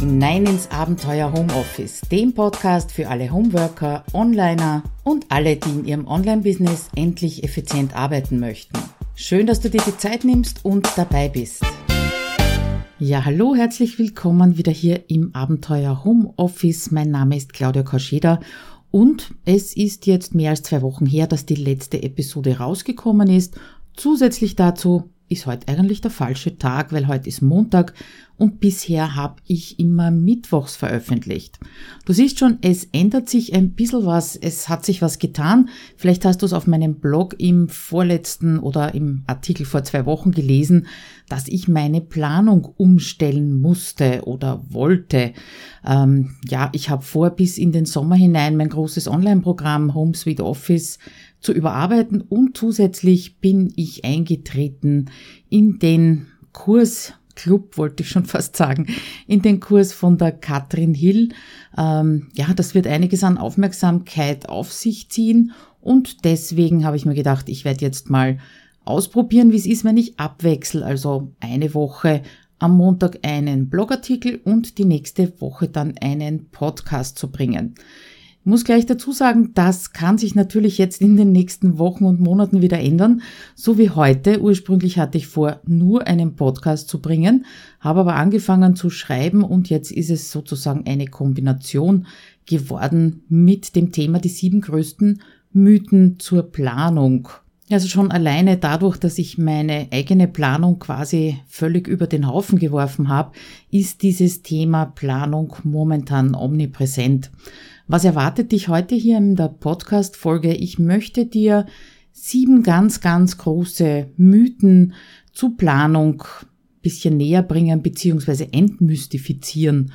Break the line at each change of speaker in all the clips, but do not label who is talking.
hinein ins Abenteuer Homeoffice, dem Podcast für alle Homeworker, Onliner und alle, die in ihrem Online-Business endlich effizient arbeiten möchten. Schön, dass du dir die Zeit nimmst und dabei bist. Ja, hallo, herzlich willkommen wieder hier im Abenteuer Homeoffice. Mein Name ist Claudia Koscheda und es ist jetzt mehr als zwei Wochen her, dass die letzte Episode rausgekommen ist. Zusätzlich dazu ist heute eigentlich der falsche Tag, weil heute ist Montag und bisher habe ich immer mittwochs veröffentlicht. Du siehst schon, es ändert sich ein bisschen was, es hat sich was getan. Vielleicht hast du es auf meinem Blog im vorletzten oder im Artikel vor zwei Wochen gelesen, dass ich meine Planung umstellen musste oder wollte. Ähm, ja, ich habe vor, bis in den Sommer hinein mein großes Online-Programm Home Suite Office zu überarbeiten und zusätzlich bin ich eingetreten in den Kurs Club, wollte ich schon fast sagen, in den Kurs von der Katrin Hill. Ähm, ja, das wird einiges an Aufmerksamkeit auf sich ziehen und deswegen habe ich mir gedacht, ich werde jetzt mal ausprobieren, wie es ist, wenn ich abwechsel, also eine Woche am Montag einen Blogartikel und die nächste Woche dann einen Podcast zu bringen muss gleich dazu sagen, das kann sich natürlich jetzt in den nächsten Wochen und Monaten wieder ändern, so wie heute. Ursprünglich hatte ich vor, nur einen Podcast zu bringen, habe aber angefangen zu schreiben und jetzt ist es sozusagen eine Kombination geworden mit dem Thema die sieben größten Mythen zur Planung. Also schon alleine dadurch, dass ich meine eigene Planung quasi völlig über den Haufen geworfen habe, ist dieses Thema Planung momentan omnipräsent. Was erwartet dich heute hier in der Podcast-Folge? Ich möchte dir sieben ganz, ganz große Mythen zu Planung bisschen näher bringen bzw. entmystifizieren.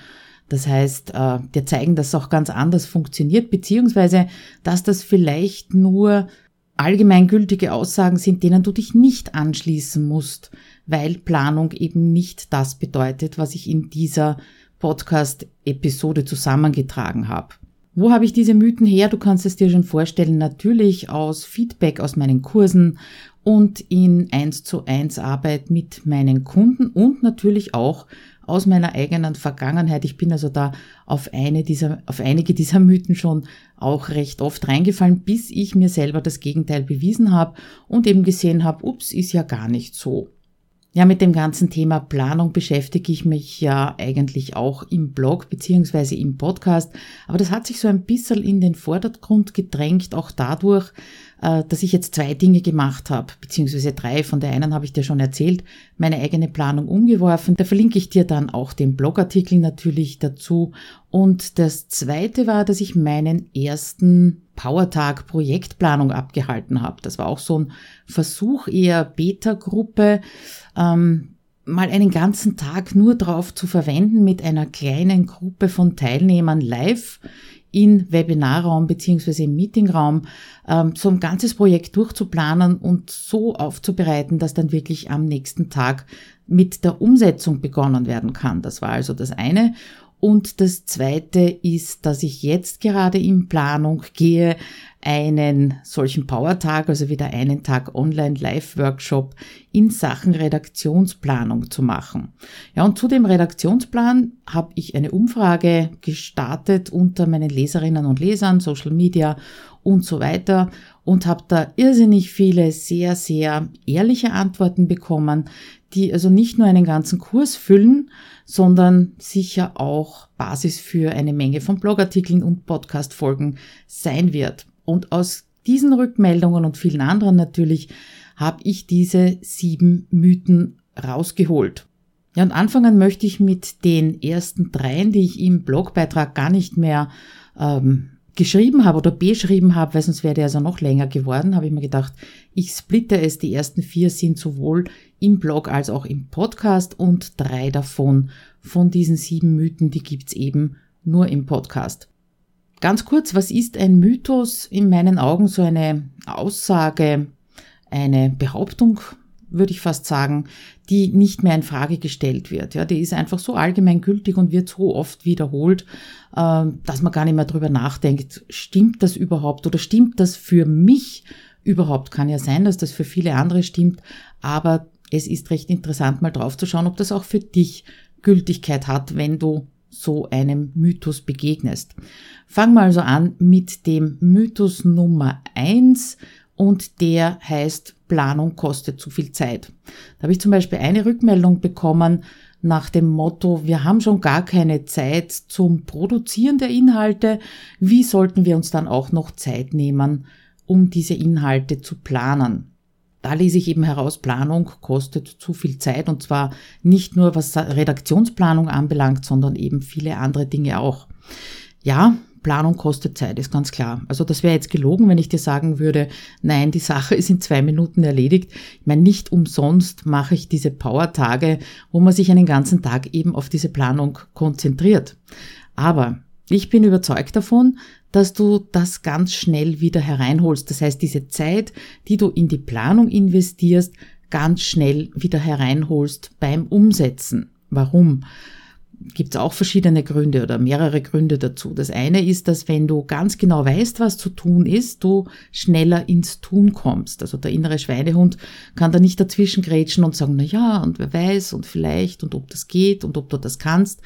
Das heißt, äh, dir zeigen, dass es auch ganz anders funktioniert, beziehungsweise dass das vielleicht nur allgemeingültige Aussagen sind, denen du dich nicht anschließen musst, weil Planung eben nicht das bedeutet, was ich in dieser Podcast-Episode zusammengetragen habe. Wo habe ich diese Mythen her? Du kannst es dir schon vorstellen, natürlich aus Feedback aus meinen Kursen und in 1 zu 1 Arbeit mit meinen Kunden und natürlich auch aus meiner eigenen Vergangenheit. Ich bin also da auf eine dieser, auf einige dieser Mythen schon auch recht oft reingefallen, bis ich mir selber das Gegenteil bewiesen habe und eben gesehen habe, ups, ist ja gar nicht so. Ja, mit dem ganzen Thema Planung beschäftige ich mich ja eigentlich auch im Blog beziehungsweise im Podcast. Aber das hat sich so ein bisschen in den Vordergrund gedrängt, auch dadurch, äh, dass ich jetzt zwei Dinge gemacht habe, beziehungsweise drei. Von der einen habe ich dir schon erzählt, meine eigene Planung umgeworfen. Da verlinke ich dir dann auch den Blogartikel natürlich dazu. Und das zweite war, dass ich meinen ersten Powertag Projektplanung abgehalten habe. Das war auch so ein Versuch, eher Beta-Gruppe, ähm, mal einen ganzen Tag nur drauf zu verwenden, mit einer kleinen Gruppe von Teilnehmern live in Webinarraum beziehungsweise im Meetingraum ähm, so ein ganzes Projekt durchzuplanen und so aufzubereiten, dass dann wirklich am nächsten Tag mit der Umsetzung begonnen werden kann. Das war also das eine. Und das zweite ist, dass ich jetzt gerade in Planung gehe, einen solchen Power-Tag, also wieder einen Tag Online-Live-Workshop in Sachen Redaktionsplanung zu machen. Ja, und zu dem Redaktionsplan habe ich eine Umfrage gestartet unter meinen Leserinnen und Lesern, Social Media und so weiter und habe da irrsinnig viele sehr, sehr ehrliche Antworten bekommen, die also nicht nur einen ganzen Kurs füllen, sondern sicher auch Basis für eine Menge von Blogartikeln und Podcast-Folgen sein wird. Und aus diesen Rückmeldungen und vielen anderen natürlich habe ich diese sieben Mythen rausgeholt. Ja, und anfangen möchte ich mit den ersten dreien, die ich im Blogbeitrag gar nicht mehr ähm, geschrieben habe oder beschrieben habe, weil sonst wäre der also noch länger geworden, habe ich mir gedacht, ich splitte es. Die ersten vier sind sowohl im Blog als auch im Podcast und drei davon von diesen sieben Mythen, die gibt's eben nur im Podcast. Ganz kurz, was ist ein Mythos? In meinen Augen so eine Aussage, eine Behauptung, würde ich fast sagen, die nicht mehr in Frage gestellt wird. Ja, die ist einfach so allgemeingültig und wird so oft wiederholt, äh, dass man gar nicht mehr drüber nachdenkt. Stimmt das überhaupt oder stimmt das für mich überhaupt? Kann ja sein, dass das für viele andere stimmt, aber es ist recht interessant, mal drauf zu schauen, ob das auch für dich Gültigkeit hat, wenn du so einem Mythos begegnest. Fangen wir also an mit dem Mythos Nummer eins und der heißt Planung kostet zu viel Zeit. Da habe ich zum Beispiel eine Rückmeldung bekommen nach dem Motto, wir haben schon gar keine Zeit zum Produzieren der Inhalte, wie sollten wir uns dann auch noch Zeit nehmen, um diese Inhalte zu planen? Da lese ich eben heraus, Planung kostet zu viel Zeit und zwar nicht nur was Redaktionsplanung anbelangt, sondern eben viele andere Dinge auch. Ja, Planung kostet Zeit, ist ganz klar. Also das wäre jetzt gelogen, wenn ich dir sagen würde, nein, die Sache ist in zwei Minuten erledigt. Ich meine, nicht umsonst mache ich diese Power-Tage, wo man sich einen ganzen Tag eben auf diese Planung konzentriert. Aber ich bin überzeugt davon, dass du das ganz schnell wieder hereinholst. Das heißt, diese Zeit, die du in die Planung investierst, ganz schnell wieder hereinholst beim Umsetzen. Warum? Gibt es auch verschiedene Gründe oder mehrere Gründe dazu. Das eine ist, dass wenn du ganz genau weißt, was zu tun ist, du schneller ins Tun kommst. Also der innere Schweinehund kann da nicht dazwischen grätschen und sagen, na ja, und wer weiß und vielleicht und ob das geht und ob du das kannst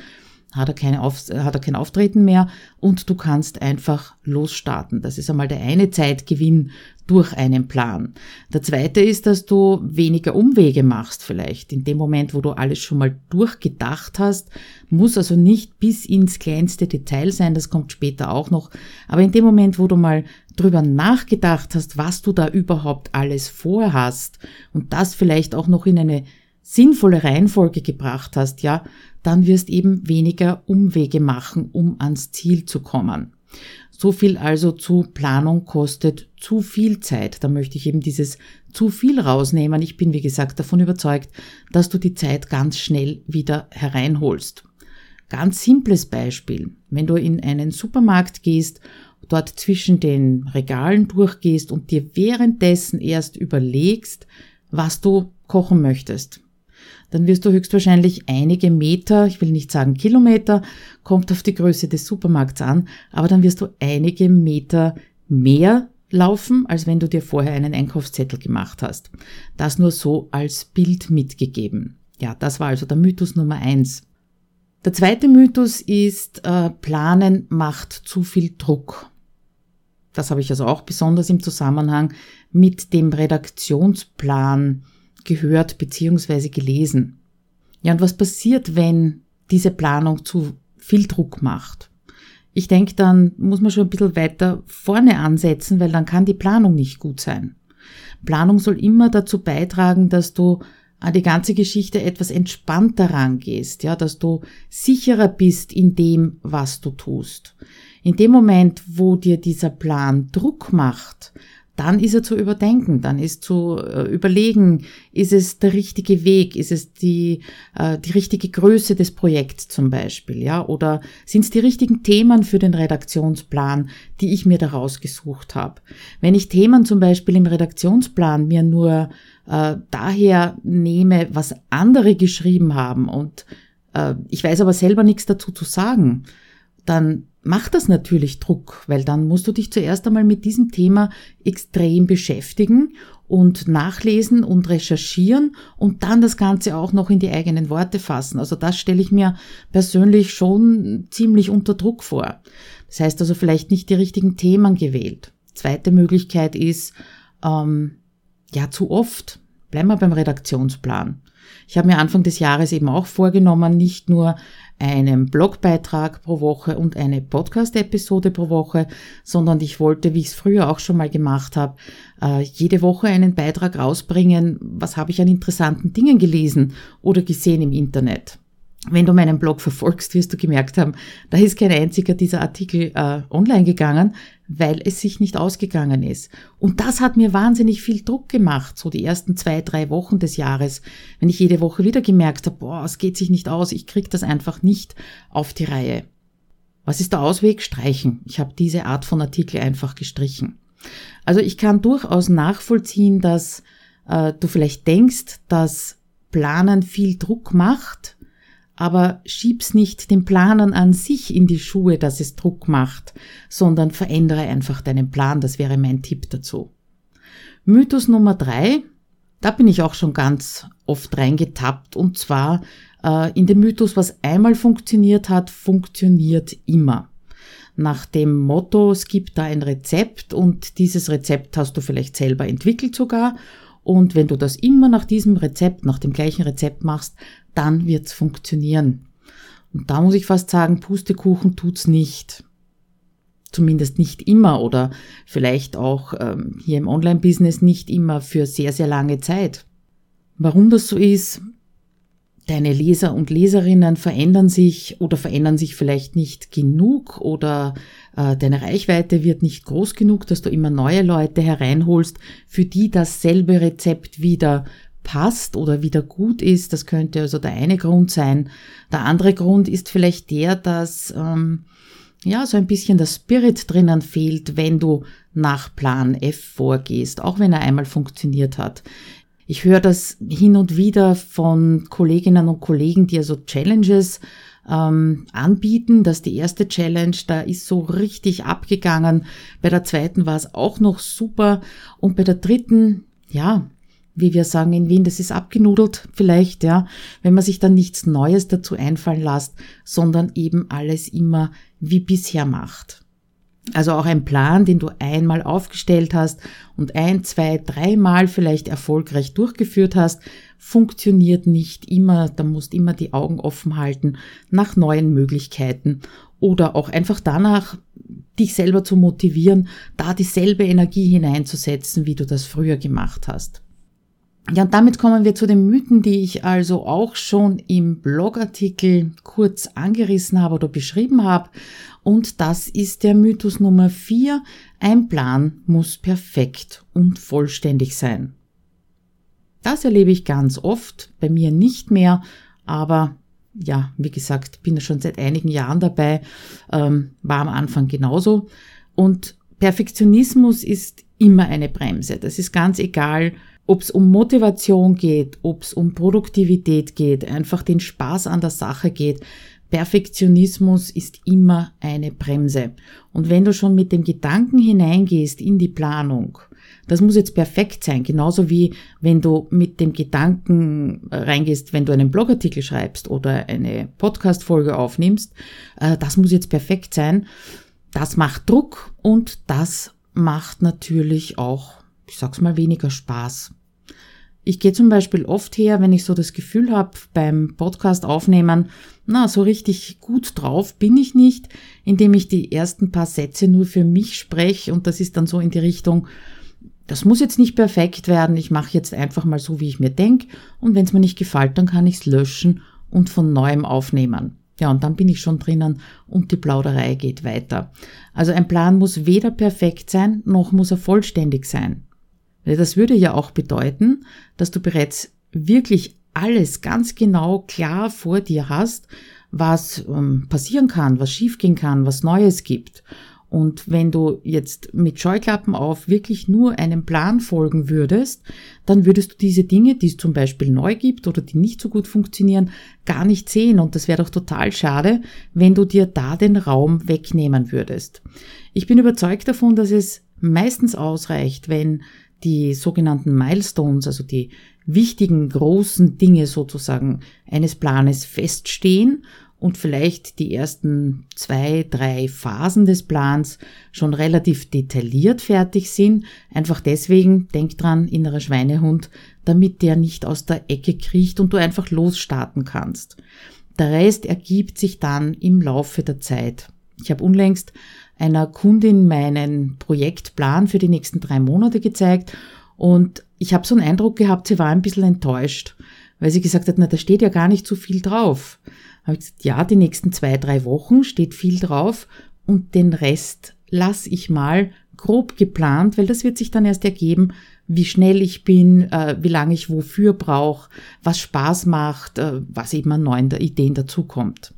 hat er, keine Auf, hat er kein Auftreten mehr und du kannst einfach losstarten. Das ist einmal der eine Zeitgewinn durch einen Plan. Der zweite ist, dass du weniger Umwege machst vielleicht. In dem Moment, wo du alles schon mal durchgedacht hast, muss also nicht bis ins kleinste Detail sein, das kommt später auch noch. Aber in dem Moment, wo du mal drüber nachgedacht hast, was du da überhaupt alles vorhast und das vielleicht auch noch in eine sinnvolle Reihenfolge gebracht hast, ja, dann wirst eben weniger Umwege machen, um ans Ziel zu kommen. So viel also zu Planung kostet zu viel Zeit. Da möchte ich eben dieses zu viel rausnehmen. Ich bin, wie gesagt, davon überzeugt, dass du die Zeit ganz schnell wieder hereinholst. Ganz simples Beispiel. Wenn du in einen Supermarkt gehst, dort zwischen den Regalen durchgehst und dir währenddessen erst überlegst, was du kochen möchtest dann wirst du höchstwahrscheinlich einige Meter, ich will nicht sagen Kilometer, kommt auf die Größe des Supermarkts an, aber dann wirst du einige Meter mehr laufen, als wenn du dir vorher einen Einkaufszettel gemacht hast. Das nur so als Bild mitgegeben. Ja, das war also der Mythos Nummer eins. Der zweite Mythos ist, äh, Planen macht zu viel Druck. Das habe ich also auch besonders im Zusammenhang mit dem Redaktionsplan gehört bzw. gelesen. Ja, und was passiert, wenn diese Planung zu viel Druck macht? Ich denke, dann muss man schon ein bisschen weiter vorne ansetzen, weil dann kann die Planung nicht gut sein. Planung soll immer dazu beitragen, dass du an die ganze Geschichte etwas entspannter rangehst, ja, dass du sicherer bist in dem, was du tust. In dem Moment, wo dir dieser Plan Druck macht, dann ist er zu überdenken, dann ist zu äh, überlegen, ist es der richtige Weg, ist es die, äh, die richtige Größe des Projekts zum Beispiel, ja, oder sind es die richtigen Themen für den Redaktionsplan, die ich mir daraus gesucht habe. Wenn ich Themen zum Beispiel im Redaktionsplan mir nur äh, daher nehme, was andere geschrieben haben und äh, ich weiß aber selber nichts dazu zu sagen, dann macht das natürlich Druck, weil dann musst du dich zuerst einmal mit diesem Thema extrem beschäftigen und nachlesen und recherchieren und dann das Ganze auch noch in die eigenen Worte fassen. Also das stelle ich mir persönlich schon ziemlich unter Druck vor. Das heißt also vielleicht nicht die richtigen Themen gewählt. Zweite Möglichkeit ist, ähm, ja, zu oft. Bleiben wir beim Redaktionsplan. Ich habe mir Anfang des Jahres eben auch vorgenommen, nicht nur einen Blogbeitrag pro Woche und eine Podcast-Episode pro Woche, sondern ich wollte, wie ich es früher auch schon mal gemacht habe, äh, jede Woche einen Beitrag rausbringen, was habe ich an interessanten Dingen gelesen oder gesehen im Internet. Wenn du meinen Blog verfolgst, wirst du gemerkt haben, da ist kein einziger dieser Artikel äh, online gegangen, weil es sich nicht ausgegangen ist. Und das hat mir wahnsinnig viel Druck gemacht, so die ersten zwei, drei Wochen des Jahres, wenn ich jede Woche wieder gemerkt habe, boah, es geht sich nicht aus, ich krieg das einfach nicht auf die Reihe. Was ist der Ausweg? Streichen. Ich habe diese Art von Artikel einfach gestrichen. Also ich kann durchaus nachvollziehen, dass äh, du vielleicht denkst, dass Planen viel Druck macht, aber schieb's nicht den Planern an sich in die Schuhe, dass es Druck macht, sondern verändere einfach deinen Plan. Das wäre mein Tipp dazu. Mythos Nummer drei, da bin ich auch schon ganz oft reingetappt, und zwar Äh, in dem Mythos, was einmal funktioniert hat, funktioniert immer. Nach dem Motto, es gibt da ein Rezept und dieses Rezept hast du vielleicht selber entwickelt sogar. Und wenn du das immer nach diesem Rezept, nach dem gleichen Rezept machst, dann wird's funktionieren. Und da muss ich fast sagen, Pustekuchen tut's nicht. Zumindest nicht immer oder vielleicht auch ähm, hier im Online-Business nicht immer für sehr, sehr lange Zeit. Warum das so ist, deine Leser und Leserinnen verändern sich oder verändern sich vielleicht nicht genug oder äh, deine Reichweite wird nicht groß genug, dass du immer neue Leute hereinholst, für die dasselbe Rezept wieder passt oder wieder gut ist. Das könnte also der eine Grund sein. Der andere Grund ist vielleicht der, dass ähm, ja so ein bisschen der Spirit drinnen fehlt, wenn du nach Plan F vorgehst, auch wenn er einmal funktioniert hat. Ich höre das hin und wieder von Kolleginnen und Kollegen, die also Challenges ähm, anbieten. dass die erste Challenge, da ist so richtig abgegangen. Bei der zweiten war es auch noch super. Und bei der dritten, ja, wie wir sagen in Wien, das ist abgenudelt vielleicht, ja, wenn man sich dann nichts Neues dazu einfallen lässt, sondern eben alles immer wie bisher macht. Also auch ein Plan, den du einmal aufgestellt hast und ein, zwei, dreimal vielleicht erfolgreich durchgeführt hast, funktioniert nicht immer. Da musst immer die Augen offen halten nach neuen Möglichkeiten oder auch einfach danach, dich selber zu motivieren, da dieselbe Energie hineinzusetzen, wie du das früher gemacht hast. Ja, und damit kommen wir zu den Mythen, die ich also auch schon im Blogartikel kurz angerissen habe oder beschrieben habe. Und das ist der Mythos Nummer vier. Ein Plan muss perfekt und vollständig sein. Das erlebe ich ganz oft, bei mir nicht mehr, aber ja, wie gesagt, bin ja schon seit einigen Jahren dabei, ähm, war am Anfang genauso. Und Perfektionismus ist immer eine Bremse. Das ist ganz egal, ob es um Motivation geht, ob es um Produktivität geht, einfach den Spaß an der Sache geht. Perfektionismus ist immer eine Bremse. Und wenn du schon mit dem Gedanken hineingehst in die Planung, das muss jetzt perfekt sein, genauso wie wenn du mit dem Gedanken reingehst, wenn du einen Blogartikel schreibst oder eine Podcast-Folge aufnimmst, äh, das muss jetzt perfekt sein. Das macht Druck und das macht natürlich auch, ich sag's mal, weniger Spaß. Ich gehe zum Beispiel oft her, wenn ich so das Gefühl habe, beim Podcast aufnehmen, na, so richtig gut drauf bin ich nicht, indem ich die ersten paar Sätze nur für mich spreche und das ist dann so in die Richtung, das muss jetzt nicht perfekt werden, ich mache jetzt einfach mal so, wie ich mir denke und wenn es mir nicht gefällt, dann kann ich es löschen und von neuem aufnehmen. Ja, und dann bin ich schon drinnen und die Plauderei geht weiter. Also ein Plan muss weder perfekt sein, noch muss er vollständig sein. Das würde ja auch bedeuten, dass du bereits wirklich alles ganz genau klar vor dir hast, was ähm, passieren kann, was schiefgehen kann, was Neues gibt. Und wenn du jetzt mit Scheuklappen auf wirklich nur einem Plan folgen würdest, dann würdest du diese Dinge, die es zum Beispiel neu gibt oder die nicht so gut funktionieren, gar nicht sehen. Und das wäre doch total schade, wenn du dir da den Raum wegnehmen würdest. Ich bin überzeugt davon, dass es meistens ausreicht, wenn die sogenannten Milestones, also die wichtigen großen Dinge sozusagen eines Planes feststehen und vielleicht die ersten zwei, drei Phasen des Plans schon relativ detailliert fertig sind. Einfach deswegen, denk dran, innerer Schweinehund, damit der nicht aus der Ecke kriecht und du einfach losstarten kannst. Der Rest ergibt sich dann im Laufe der Zeit. Ich habe unlängst einer Kundin meinen Projektplan für die nächsten drei Monate gezeigt und ich habe so einen Eindruck gehabt, sie war ein bisschen enttäuscht, weil sie gesagt hat, na, da steht ja gar nicht so viel drauf. Habe ich gesagt, ja, die nächsten zwei, drei Wochen steht viel drauf und den Rest lass ich mal grob geplant, weil das wird sich dann erst ergeben, wie schnell ich bin, äh, wie lange ich wofür brauche, was Spaß macht, äh, was eben an neuen Ideen dazukommt.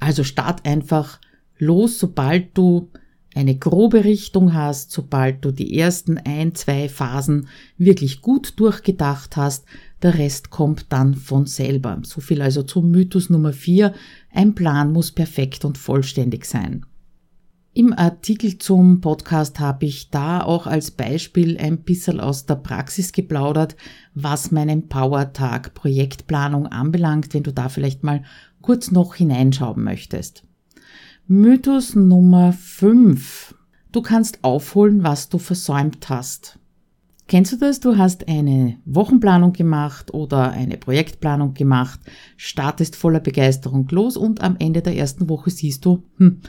Also start einfach los, sobald du eine grobe Richtung hast, sobald du die ersten ein, zwei Phasen wirklich gut durchgedacht hast, der Rest kommt dann von selber. So viel also zum Mythos Nummer vier. Ein Plan muss perfekt und vollständig sein. Im Artikel zum Podcast habe ich da auch als Beispiel ein bisschen aus der Praxis geplaudert, was meinen Power-Tag Projektplanung anbelangt, wenn du da vielleicht mal kurz noch hineinschauen möchtest. Mythos Nummer 5. Du kannst aufholen, was du versäumt hast. Kennst du das? Du hast eine Wochenplanung gemacht oder eine Projektplanung gemacht, startest voller Begeisterung los und am Ende der ersten Woche siehst du, hm,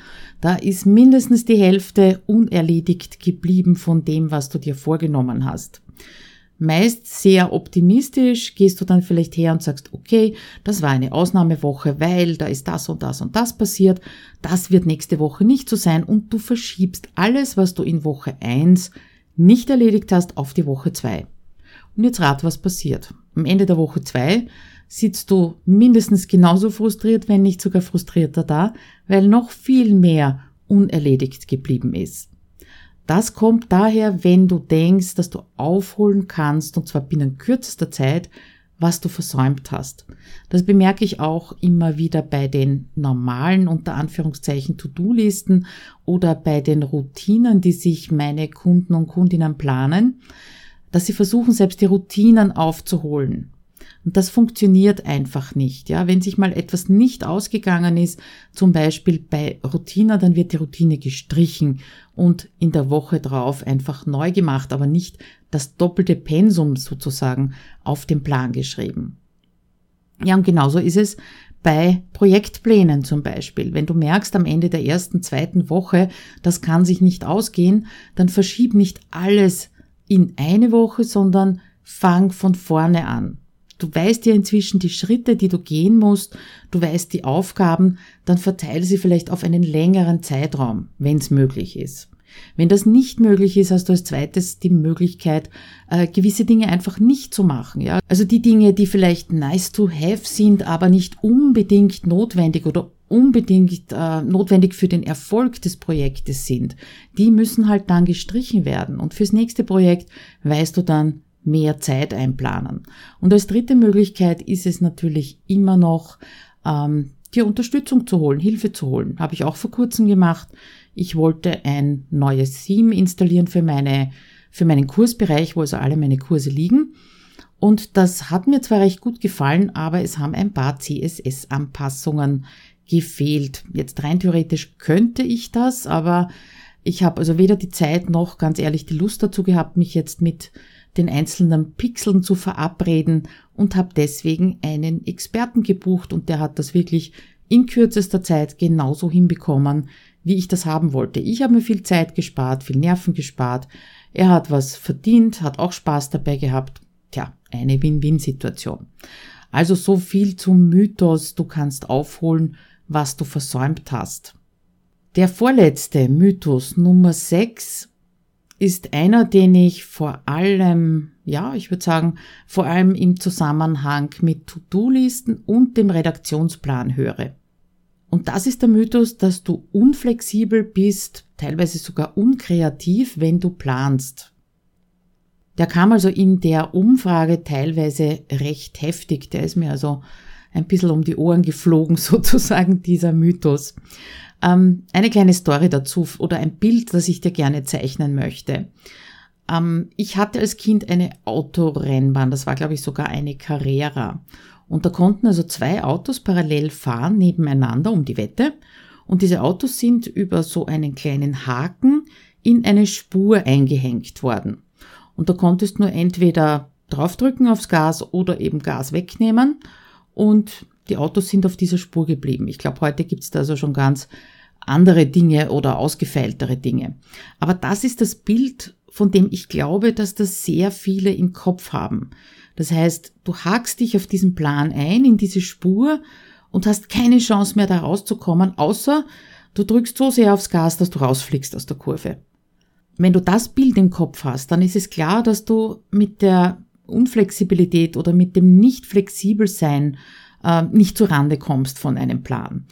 da ist mindestens die Hälfte unerledigt geblieben von dem, was du dir vorgenommen hast. Meist sehr optimistisch gehst du dann vielleicht her und sagst, okay, das war eine Ausnahmewoche, weil da ist das und das und das passiert, das wird nächste Woche nicht so sein und du verschiebst alles, was du in Woche eins nicht erledigt hast, auf die Woche zwei. Und jetzt rat, was passiert. Am Ende der Woche zwei sitzt du mindestens genauso frustriert, wenn nicht sogar frustrierter da, weil noch viel mehr unerledigt geblieben ist. Das kommt daher, wenn du denkst, dass du aufholen kannst, und zwar binnen kürzester Zeit, was du versäumt hast. Das bemerke ich auch immer wieder bei den normalen, unter Anführungszeichen, To-Do-Listen oder bei den Routinen, die sich meine Kunden und Kundinnen planen, dass sie versuchen, selbst die Routinen aufzuholen. Und das funktioniert einfach nicht. Ja, wenn sich mal etwas nicht ausgegangen ist, zum Beispiel bei Routine, dann wird die Routine gestrichen und in der Woche drauf einfach neu gemacht, aber nicht das doppelte Pensum sozusagen auf den Plan geschrieben. Ja, und genauso ist es bei Projektplänen zum Beispiel. Wenn du merkst am Ende der ersten, zweiten Woche, das kann sich nicht ausgehen, dann verschieb nicht alles in eine Woche, sondern fang von vorne an du weißt ja inzwischen die Schritte, die du gehen musst, du weißt die Aufgaben, dann verteile sie vielleicht auf einen längeren Zeitraum, wenn es möglich ist. Wenn das nicht möglich ist, hast du als zweites die Möglichkeit, äh, gewisse Dinge einfach nicht zu machen. Ja? Also die Dinge, die vielleicht nice to have sind, aber nicht unbedingt notwendig oder unbedingt äh, notwendig für den Erfolg des Projektes sind, die müssen halt dann gestrichen werden. Und fürs nächste Projekt weißt du dann, mehr Zeit einplanen. Und als dritte Möglichkeit ist es natürlich immer noch, ähm, dir Unterstützung zu holen, Hilfe zu holen. Habe ich auch vor kurzem gemacht. Ich wollte ein neues Theme installieren für meine, für meinen Kursbereich, wo also alle meine Kurse liegen. Und das hat mir zwar recht gut gefallen, aber es haben ein paar CSS-Anpassungen gefehlt. Jetzt rein theoretisch könnte ich das, aber ich habe also weder die Zeit noch ganz ehrlich die Lust dazu gehabt, mich jetzt mit den einzelnen Pixeln zu verabreden und habe deswegen einen Experten gebucht und der hat das wirklich in kürzester Zeit genauso hinbekommen, wie ich das haben wollte. Ich habe mir viel Zeit gespart, viel Nerven gespart. Er hat was verdient, hat auch Spaß dabei gehabt. Tja, eine Win-Win-Situation. Also so viel zum Mythos, du kannst aufholen, was du versäumt hast. Der vorletzte Mythos Nummer 6 ist einer, den ich vor allem, ja, ich würde sagen, vor allem im Zusammenhang mit To-Do-Listen und dem Redaktionsplan höre. Und das ist der Mythos, dass du unflexibel bist, teilweise sogar unkreativ, wenn du planst. Der kam also in der Umfrage teilweise recht heftig. Der ist mir also ein bisschen um die Ohren geflogen, sozusagen, dieser Mythos. Ähm, eine kleine Story dazu oder ein Bild, das ich dir gerne zeichnen möchte. Ähm, ich hatte als Kind eine Autorennbahn, das war glaube ich sogar eine Carrera. Und da konnten also zwei Autos parallel fahren nebeneinander um die Wette. Und diese Autos sind über so einen kleinen Haken in eine Spur eingehängt worden. Und da konntest nur entweder draufdrücken aufs Gas oder eben Gas wegnehmen. Und die Autos sind auf dieser Spur geblieben. Ich glaube, heute gibt's da also schon ganz andere Dinge oder ausgefeiltere Dinge. Aber das ist das Bild, von dem ich glaube, dass das sehr viele im Kopf haben. Das heißt, du hakst dich auf diesen Plan ein, in diese Spur und hast keine Chance mehr da rauszukommen, außer du drückst so sehr aufs Gas, dass du rausfliegst aus der Kurve. Wenn du das Bild im Kopf hast, dann ist es klar, dass du mit der Unflexibilität oder mit dem nicht flexibel sein äh, nicht zu Rande kommst von einem Plan.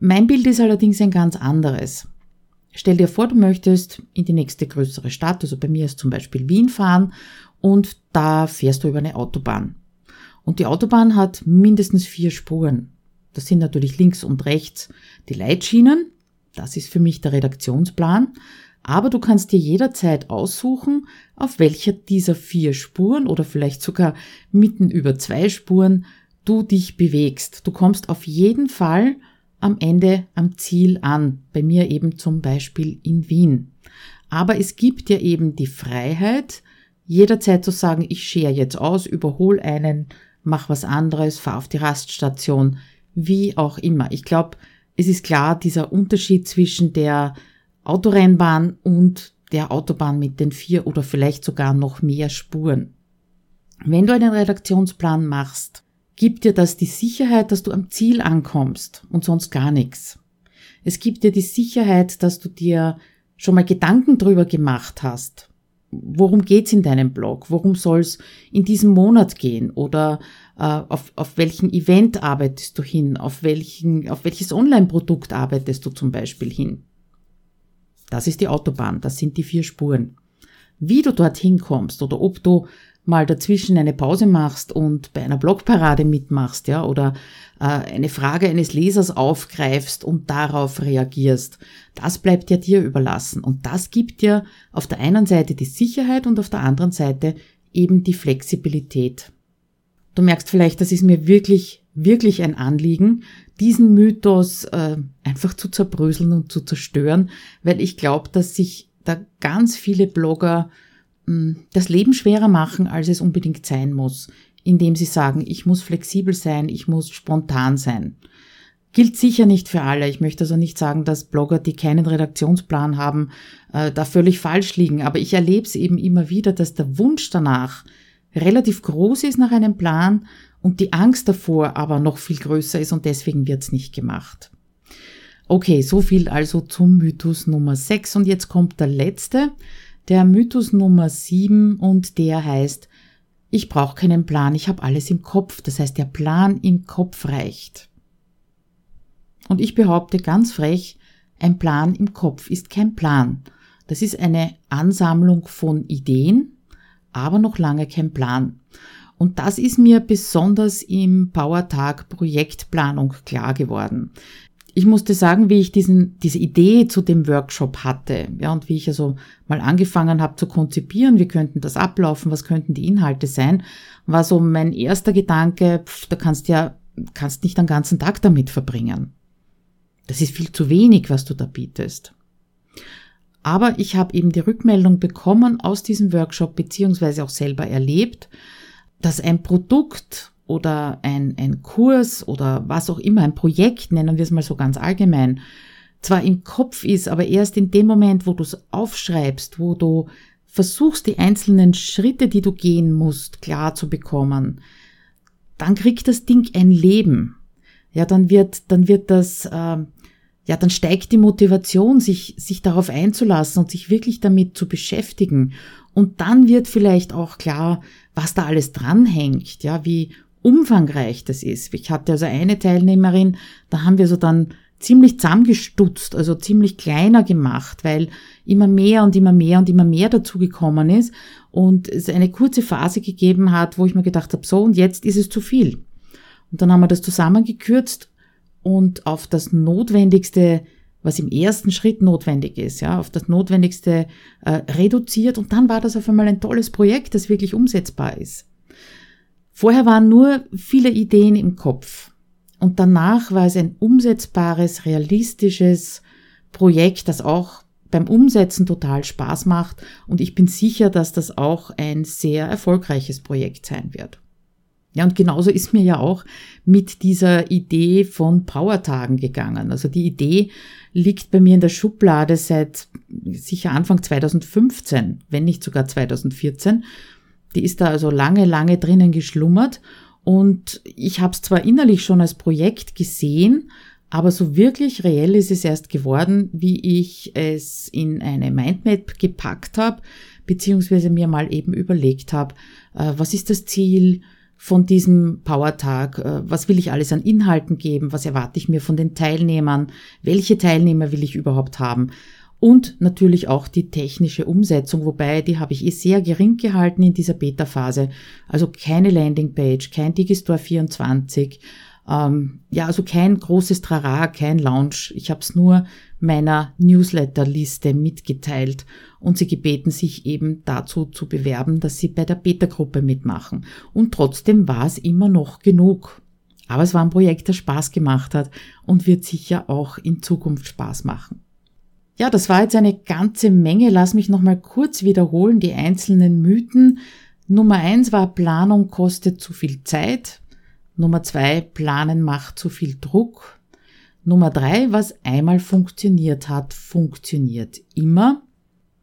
Mein Bild ist allerdings ein ganz anderes. Stell dir vor, du möchtest in die nächste größere Stadt, also bei mir ist zum Beispiel Wien fahren und da fährst du über eine Autobahn. Und die Autobahn hat mindestens vier Spuren. Das sind natürlich links und rechts die Leitschienen Das ist für mich der Redaktionsplan. Aber du kannst dir jederzeit aussuchen, auf welcher dieser vier Spuren oder vielleicht sogar mitten über zwei Spuren du dich bewegst. Du kommst auf jeden Fall am Ende am Ziel an. Bei mir eben zum Beispiel in Wien. Aber es gibt dir eben die Freiheit, jederzeit zu sagen, ich schere jetzt aus, überhol einen, mach was anderes, fahr auf die Raststation, wie auch immer. Ich glaube, es ist klar, dieser Unterschied zwischen der Autorennbahn und der Autobahn mit den vier oder vielleicht sogar noch mehr Spuren. Wenn du einen Redaktionsplan machst, gibt dir das die Sicherheit, dass du am Ziel ankommst und sonst gar nichts. Es gibt dir die Sicherheit, dass du dir schon mal Gedanken drüber gemacht hast. Worum geht's in deinem Blog? Worum soll's in diesem Monat gehen? Oder äh, auf, auf welchen Event arbeitest du hin? Auf, welchen, auf welches Online-Produkt arbeitest du zum Beispiel hin? Das ist die Autobahn, das sind die vier Spuren. Wie du dorthin kommst oder ob du mal dazwischen eine Pause machst und bei einer Blogparade mitmachst, ja, oder äh, eine Frage eines Lesers aufgreifst und darauf reagierst, das bleibt ja dir überlassen. Und das gibt dir auf der einen Seite die Sicherheit und auf der anderen Seite eben die Flexibilität. Du merkst vielleicht, das ist mir wirklich, wirklich ein Anliegen, diesen Mythos äh, einfach zu zerbröseln und zu zerstören, weil ich glaube, dass sich da ganz viele Blogger das Leben schwerer machen, als es unbedingt sein muss, indem sie sagen, ich muss flexibel sein, ich muss spontan sein. Gilt sicher nicht für alle. Ich möchte also nicht sagen, dass Blogger, die keinen Redaktionsplan haben, äh, da völlig falsch liegen. Aber ich erlebe es eben immer wieder, dass der Wunsch danach relativ groß ist nach einem Plan und die Angst davor aber noch viel größer ist und deswegen wird es nicht gemacht. Okay, so viel also zum Mythos Nummer 6 und jetzt kommt der letzte der Mythos Nummer 7 und der heißt, ich brauche keinen Plan, ich habe alles im Kopf. Das heißt, der Plan im Kopf reicht. Und ich behaupte ganz frech, ein Plan im Kopf ist kein Plan. Das ist eine Ansammlung von Ideen, aber noch lange kein Plan. Und das ist mir besonders im Powertag Projektplanung klar geworden ich musste sagen, wie ich diesen, diese Idee zu dem Workshop hatte, ja, und wie ich also mal angefangen habe zu konzipieren, wie könnten das ablaufen, was könnten die Inhalte sein, war so mein erster Gedanke, pf, da kannst ja, kannst nicht den ganzen Tag damit verbringen. Das ist viel zu wenig, was du da bietest. Aber ich habe eben die Rückmeldung bekommen aus diesem Workshop, beziehungsweise auch selber erlebt, dass ein Produkt oder ein, ein Kurs oder was auch immer, ein Projekt, nennen wir es mal so ganz allgemein, zwar im Kopf ist, aber erst in dem Moment, wo du es aufschreibst, wo du versuchst, die einzelnen Schritte, die du gehen musst, klar zu bekommen, dann kriegt das Ding ein Leben. Ja, dann wird, dann wird das, äh, ja, dann steigt die Motivation, sich, sich darauf einzulassen und sich wirklich damit zu beschäftigen. Und dann wird vielleicht auch klar, was da alles dranhängt, ja, wie umfangreich das ist. Ich hatte also eine Teilnehmerin, da haben wir so dann ziemlich zusammengestutzt, also ziemlich kleiner gemacht, weil immer mehr und immer mehr und immer mehr dazugekommen ist und es eine kurze Phase gegeben hat, wo ich mir gedacht habe, so und jetzt ist es zu viel. Und dann haben wir das zusammengekürzt und auf das Notwendigste, was im ersten Schritt notwendig ist, ja, auf das Notwendigste äh, reduziert und dann war das auf einmal ein tolles Projekt, das wirklich umsetzbar ist. Vorher waren nur viele Ideen im Kopf und danach war es ein umsetzbares, realistisches Projekt, das auch beim Umsetzen total Spaß macht und ich bin sicher, dass das auch ein sehr erfolgreiches Projekt sein wird. Ja, und genauso ist mir ja auch mit dieser Idee von Powertagen gegangen. Also die Idee liegt bei mir in der Schublade seit sicher Anfang 2015, wenn nicht sogar 2014 die ist da also lange, lange drinnen geschlummert. Und ich habe es zwar innerlich schon als Projekt gesehen, aber so wirklich reell ist es erst geworden, wie ich es in eine Mindmap gepackt habe, beziehungsweise mir mal eben überlegt habe, äh, was ist das Ziel von diesem Powertag, äh, was will ich alles an Inhalten geben, was erwarte ich mir von den Teilnehmern, welche Teilnehmer will ich überhaupt haben und natürlich auch die technische Umsetzung, wobei die habe ich eh sehr gering gehalten in dieser Beta-Phase. Also keine Landingpage, kein Digistore 24, Ähm, ja, also kein großes Trara, kein Launch. Ich habe es nur meiner Newsletterliste mitgeteilt und sie gebeten, sich eben dazu zu bewerben, dass sie bei der Beta-Gruppe mitmachen. Und trotzdem war es immer noch genug. Aber es war ein Projekt, das Spaß gemacht hat und wird sicher auch in Zukunft Spaß machen. Ja, das war jetzt eine ganze Menge. Lass mich nochmal kurz wiederholen, die einzelnen Mythen. Nummer eins war, Planung kostet zu viel Zeit. Nummer zwei, Planen macht zu viel Druck. Nummer drei, was einmal funktioniert hat, funktioniert immer.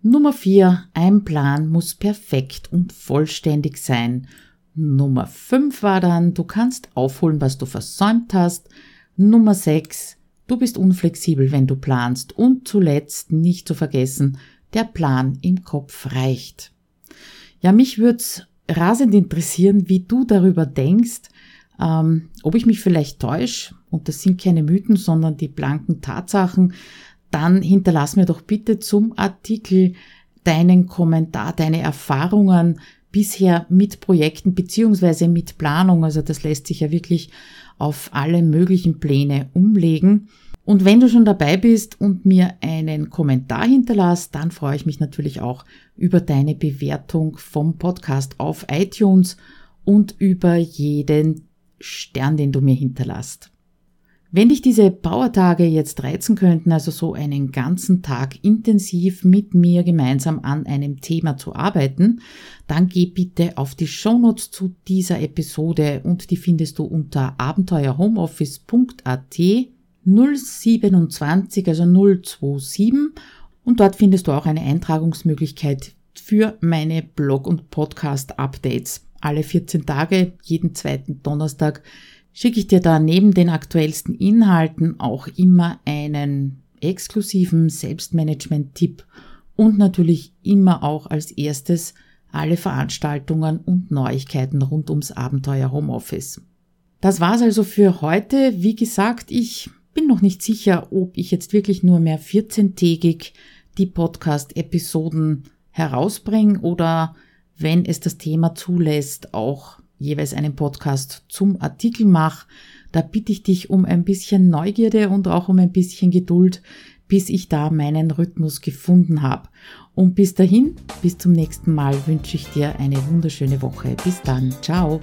Nummer vier, ein Plan muss perfekt und vollständig sein. Nummer fünf war dann, du kannst aufholen, was du versäumt hast. Nummer sechs, du bist unflexibel, wenn du planst. Und zuletzt, nicht zu vergessen, der Plan im Kopf reicht. Ja, mich würde rasend interessieren, wie du darüber denkst, ähm, ob ich mich vielleicht täusche, und das sind keine Mythen, sondern die blanken Tatsachen, dann hinterlass mir doch bitte zum Artikel deinen Kommentar, deine Erfahrungen bisher mit Projekten beziehungsweise mit Planung. Also das lässt sich ja wirklich auf alle möglichen Pläne umlegen. Und wenn du schon dabei bist und mir einen Kommentar hinterlässt, dann freue ich mich natürlich auch über deine Bewertung vom Podcast auf iTunes und über jeden Stern, den du mir hinterlässt. Wenn dich diese Powertage jetzt reizen könnten, also so einen ganzen Tag intensiv mit mir gemeinsam an einem Thema zu arbeiten, dann geh bitte auf die Shownotes zu dieser Episode und die findest du unter abenteuerhomeoffice.at 027, also 027 und dort findest du auch eine Eintragungsmöglichkeit für meine Blog- und Podcast-Updates. Alle 14 Tage, jeden zweiten Donnerstag, schicke ich dir da neben den aktuellsten Inhalten auch immer einen exklusiven Selbstmanagement-Tipp und natürlich immer auch als erstes alle Veranstaltungen und Neuigkeiten rund ums Abenteuer Homeoffice. Das war's also für heute. Wie gesagt, ich bin noch nicht sicher, ob ich jetzt wirklich nur mehr 14-tägig die Podcast-Episoden herausbringe oder wenn es das Thema zulässt, auch jeweils einen Podcast zum Artikel mache. Da bitte ich dich um ein bisschen Neugierde und auch um ein bisschen Geduld, bis ich da meinen Rhythmus gefunden habe. Und bis dahin, bis zum nächsten Mal wünsche ich dir eine wunderschöne Woche. Bis dann, ciao.